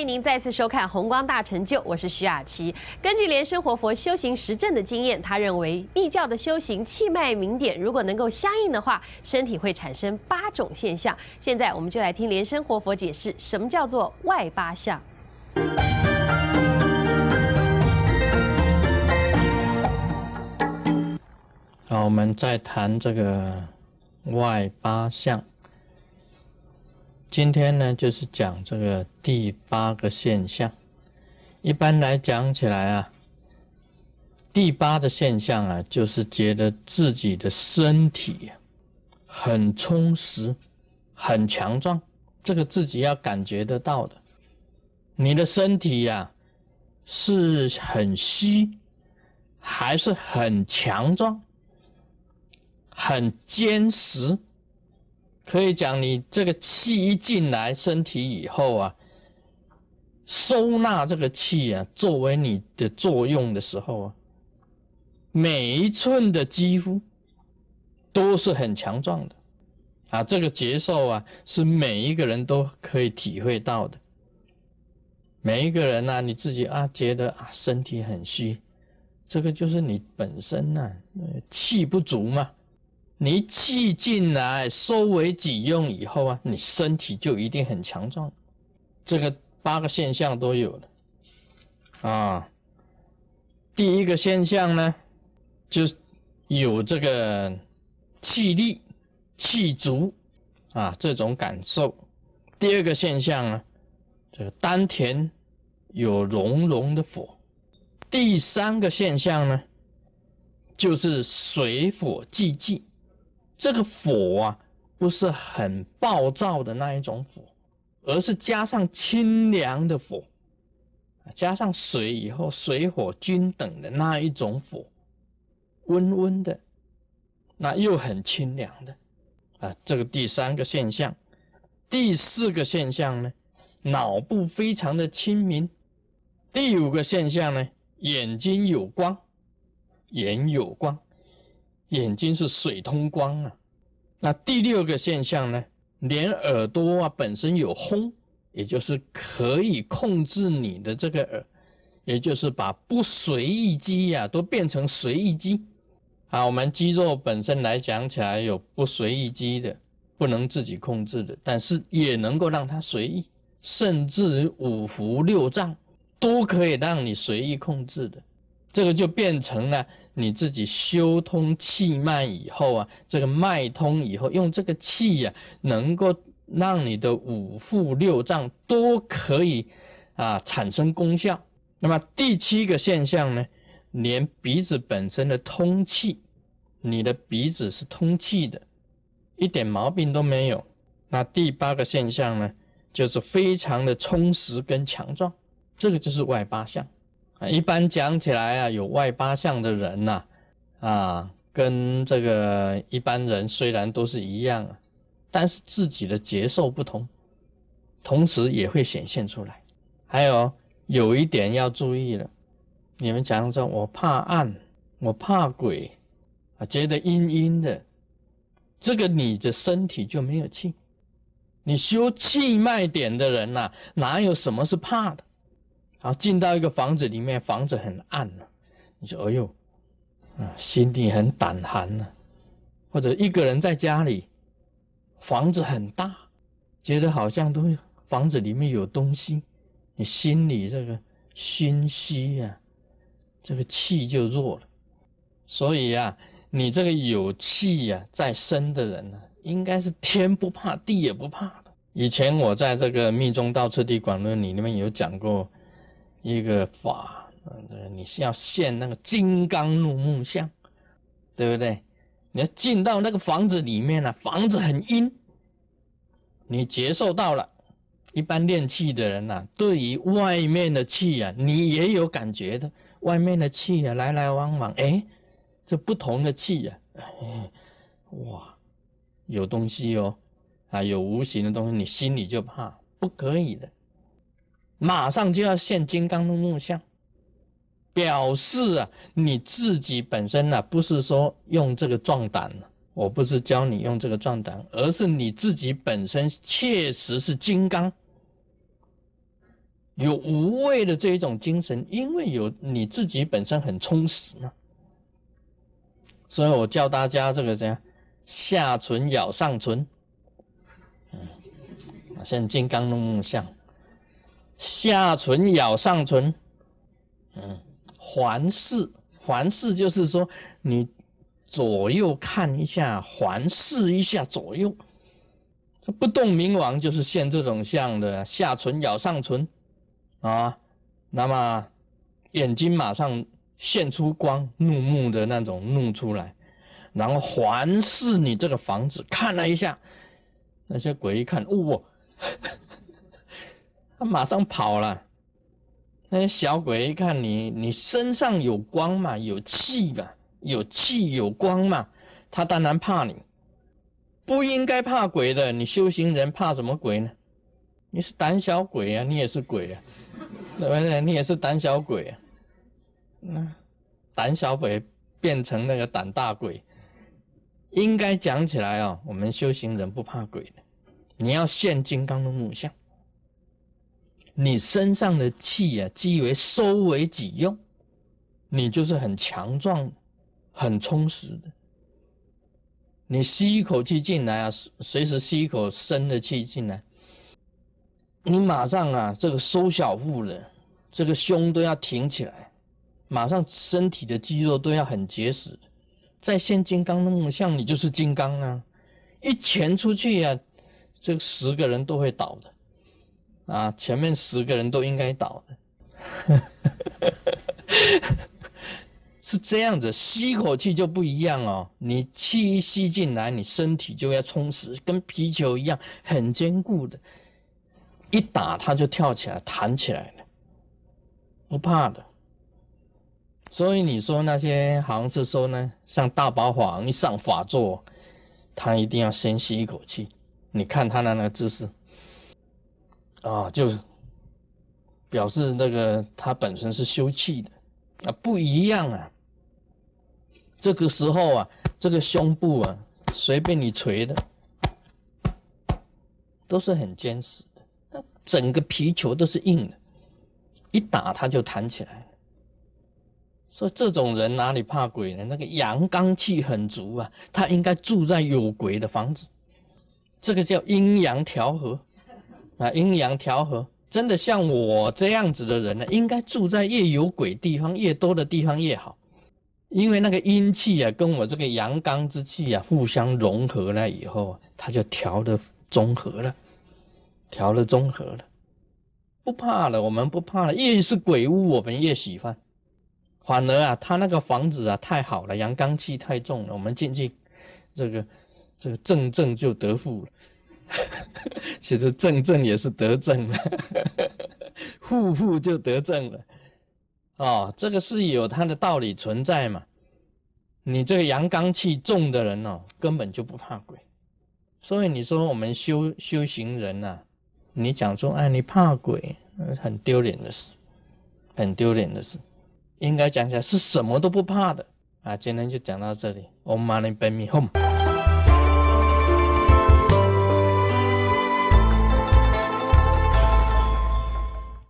欢迎您再次收看《红光大成就》，我是徐雅琪。根据莲生活佛修行实证的经验，他认为密教的修行气脉明点如果能够相应的话，身体会产生八种现象。现在我们就来听莲生活佛解释什么叫做外八相。好，我们再谈这个外八相。今天呢，就是讲这个第八个现象。一般来讲起来啊，第八的现象啊，就是觉得自己的身体很充实、很强壮，这个自己要感觉得到的。你的身体呀，是很虚，还是很强壮、很坚实？可以讲，你这个气一进来身体以后啊，收纳这个气啊，作为你的作用的时候啊，每一寸的肌肤都是很强壮的啊。这个节奏啊，是每一个人都可以体会到的。每一个人呢，你自己啊，觉得啊，身体很虚，这个就是你本身呢，气不足嘛。你气进来，收为己用以后啊，你身体就一定很强壮。这个八个现象都有了啊。第一个现象呢，就有这个气力、气足啊这种感受。第二个现象呢，这个丹田有融融的火。第三个现象呢，就是水火既济。这个火啊，不是很暴躁的那一种火，而是加上清凉的火，加上水以后，水火均等的那一种火，温温的，那又很清凉的，啊，这个第三个现象，第四个现象呢，脑部非常的清明，第五个现象呢，眼睛有光，眼有光。眼睛是水通光啊，那第六个现象呢？连耳朵啊本身有轰，也就是可以控制你的这个耳，也就是把不随意肌呀都变成随意肌。啊，我们肌肉本身来讲起来有不随意肌的，不能自己控制的，但是也能够让它随意，甚至五腑六脏都可以让你随意控制的。这个就变成了你自己修通气脉以后啊，这个脉通以后，用这个气呀，能够让你的五腑六脏都可以啊产生功效。那么第七个现象呢，连鼻子本身的通气，你的鼻子是通气的，一点毛病都没有。那第八个现象呢，就是非常的充实跟强壮，这个就是外八相。一般讲起来啊，有外八相的人呐，啊，跟这个一般人虽然都是一样，但是自己的节奏不同，同时也会显现出来。还有有一点要注意了，你们讲说我怕暗，我怕鬼，啊，觉得阴阴的，这个你的身体就没有气。你修气脉点的人呐，哪有什么是怕的？好，进到一个房子里面，房子很暗，你说：“哎呦，啊，心里很胆寒呢。”或者一个人在家里，房子很大，觉得好像都房子里面有东西，你心里这个心虚呀，这个气就弱了。所以啊，你这个有气呀在身的人呢，应该是天不怕地也不怕的。以前我在这个《密宗道次第广论》里面有讲过。一个法，你是要现那个金刚怒目相，对不对？你要进到那个房子里面呢，房子很阴，你接受到了。一般练气的人呐，对于外面的气啊，你也有感觉的。外面的气啊，来来往往，哎，这不同的气呀，哎，哇，有东西哦，啊，有无形的东西，你心里就怕，不可以的。马上就要现金刚怒目相，表示啊，你自己本身呢，不是说用这个壮胆，我不是教你用这个壮胆，而是你自己本身确实是金刚，有无畏的这一种精神，因为有你自己本身很充实嘛。所以我教大家这个怎样，下唇咬上唇，嗯，现金刚怒目相，下唇咬上唇，嗯，环视，环视就是说你左右看一下，环视一下左右，不动明王就是现这种相的，下唇咬上唇，啊，那么眼睛马上。现出光，怒目的那种怒出来，然后环视你这个房子，看了一下，那些鬼一看，哇，他马上跑了。那些小鬼一看你，你身上有光嘛，有气嘛，有气有光嘛，他当然怕你。不应该怕鬼的，你修行人怕什么鬼呢？你是胆小鬼啊，你也是鬼啊，对不对？你也是胆小鬼啊。那胆小鬼变成那个胆大鬼，应该讲起来哦，我们修行人不怕鬼的。你要现金刚的木像，你身上的气啊，积为收为己用，你就是很强壮、很充实的。你吸一口气进来啊，随时吸一口生的气进来，你马上啊，这个收小腹的，这个胸都要挺起来。马上身体的肌肉都要很结实，在现金刚那么像你就是金刚啊！一拳出去呀，这十个人都会倒的啊！前面十个人都应该倒的，是这样子。吸口气就不一样哦，你气一吸进来，你身体就要充实，跟皮球一样很坚固的，一打它就跳起来弹起来了，不怕的。所以你说那些好像是说呢，像大宝法王一上法座，他一定要先吸一口气。你看他的那个姿势，啊，就表示那个他本身是休气的啊，不一样啊。这个时候啊，这个胸部啊，随便你捶的，都是很坚实的，整个皮球都是硬的，一打它就弹起来。说这种人哪里怕鬼呢？那个阳刚气很足啊，他应该住在有鬼的房子。这个叫阴阳调和啊，阴阳调和。真的像我这样子的人呢，应该住在越有鬼地方越多的地方越好，因为那个阴气啊，跟我这个阳刚之气啊，互相融合了以后，他就调的综合了，调的综合了，不怕了，我们不怕了。越是鬼屋，我们越喜欢。反而啊，他那个房子啊太好了，阳刚气太重了。我们进去，这个这个正正就得富了。其实正正也是得正了，户户就得正了。哦，这个是有它的道理存在嘛。你这个阳刚气重的人哦，根本就不怕鬼。所以你说我们修修行人呐，你讲说哎你怕鬼，很丢脸的事，很丢脸的事。应该讲起来是什么都不怕的啊！今天就讲到这里，Om Mani Padme Hum。